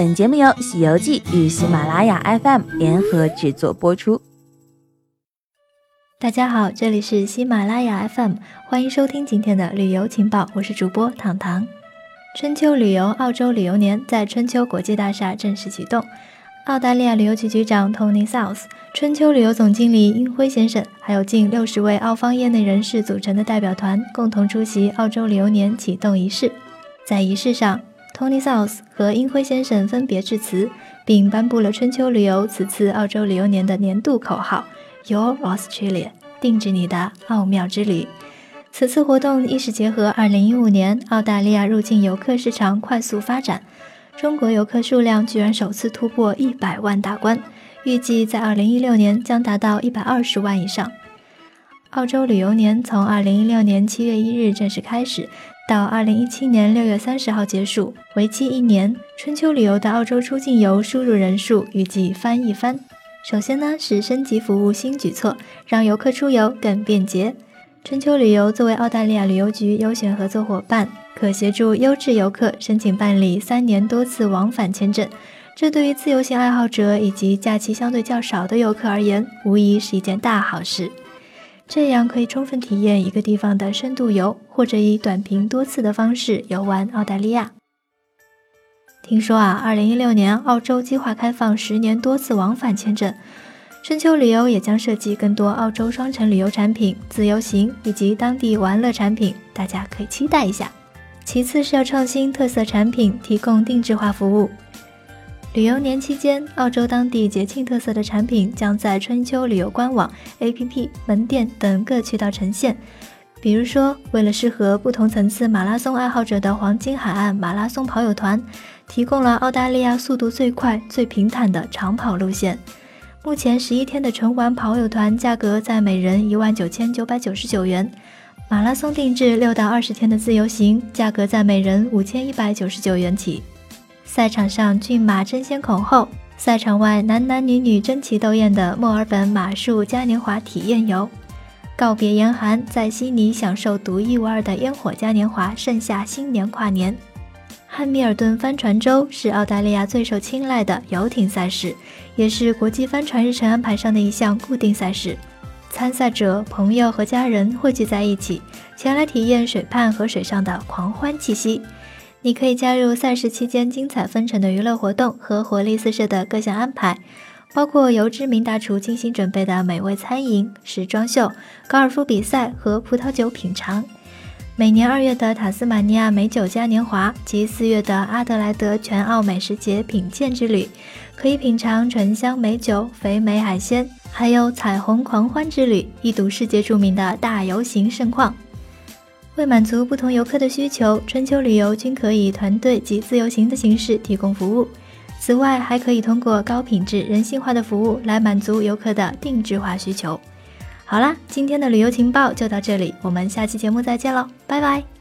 本节目由《西游记》与喜马拉雅 FM 联合制作播出。大家好，这里是喜马拉雅 FM，欢迎收听今天的旅游情报，我是主播糖糖。春秋旅游澳洲旅游年在春秋国际大厦正式启动。澳大利亚旅游局局长 Tony South、春秋旅游总经理殷辉先生，还有近六十位澳方业内人士组成的代表团，共同出席澳洲旅游年启动仪式。在仪式上，Tony South 和殷辉先生分别致辞，并颁布了春秋旅游此次澳洲旅游年的年度口号 “Your Australia”，定制你的奥妙之旅。此次活动亦是结合2015年澳大利亚入境游客市场快速发展。中国游客数量居然首次突破一百万大关，预计在二零一六年将达到一百二十万以上。澳洲旅游年从二零一六年七月一日正式开始，到二零一七年六月三十号结束，为期一年。春秋旅游的澳洲出境游输入人数预计翻一番。首先呢是升级服务新举措，让游客出游更便捷。春秋旅游作为澳大利亚旅游局优选合作伙伴。可协助优质游客申请办理三年多次往返签证，这对于自由行爱好者以及假期相对较少的游客而言，无疑是一件大好事。这样可以充分体验一个地方的深度游，或者以短平多次的方式游玩澳大利亚。听说啊，二零一六年澳洲计划开放十年多次往返签证，春秋旅游也将设计更多澳洲双城旅游产品、自由行以及当地玩乐产品，大家可以期待一下。其次是要创新特色产品，提供定制化服务。旅游年期间，澳洲当地节庆特色的产品将在春秋旅游官网、APP、门店等各渠道呈现。比如说，为了适合不同层次马拉松爱好者的黄金海岸马拉松跑友团，提供了澳大利亚速度最快、最平坦的长跑路线。目前十一天的纯玩跑友团价格在每人一万九千九百九十九元。马拉松定制六到二十天的自由行，价格在每人五千一百九十九元起。赛场上骏马争先恐后，赛场外男男女女争奇斗艳的墨尔本马术嘉年华体验游，告别严寒，在悉尼享受独一无二的烟火嘉年华盛夏新年跨年。汉密尔顿帆船周是澳大利亚最受青睐的游艇赛事，也是国际帆船日程安排上的一项固定赛事。参赛者、朋友和家人汇聚在一起，前来体验水畔和水上的狂欢气息。你可以加入赛事期间精彩纷呈的娱乐活动和活力四射的各项安排，包括由知名大厨精心准备的美味餐饮、时装秀、高尔夫比赛和葡萄酒品尝。每年二月的塔斯马尼亚美酒嘉年华及四月的阿德莱德全澳美食节品鉴之旅，可以品尝醇香美酒、肥美海鲜。还有彩虹狂欢之旅，一睹世界著名的大游行盛况。为满足不同游客的需求，春秋旅游均可以团队及自由行的形式提供服务。此外，还可以通过高品质、人性化的服务来满足游客的定制化需求。好啦，今天的旅游情报就到这里，我们下期节目再见喽，拜拜。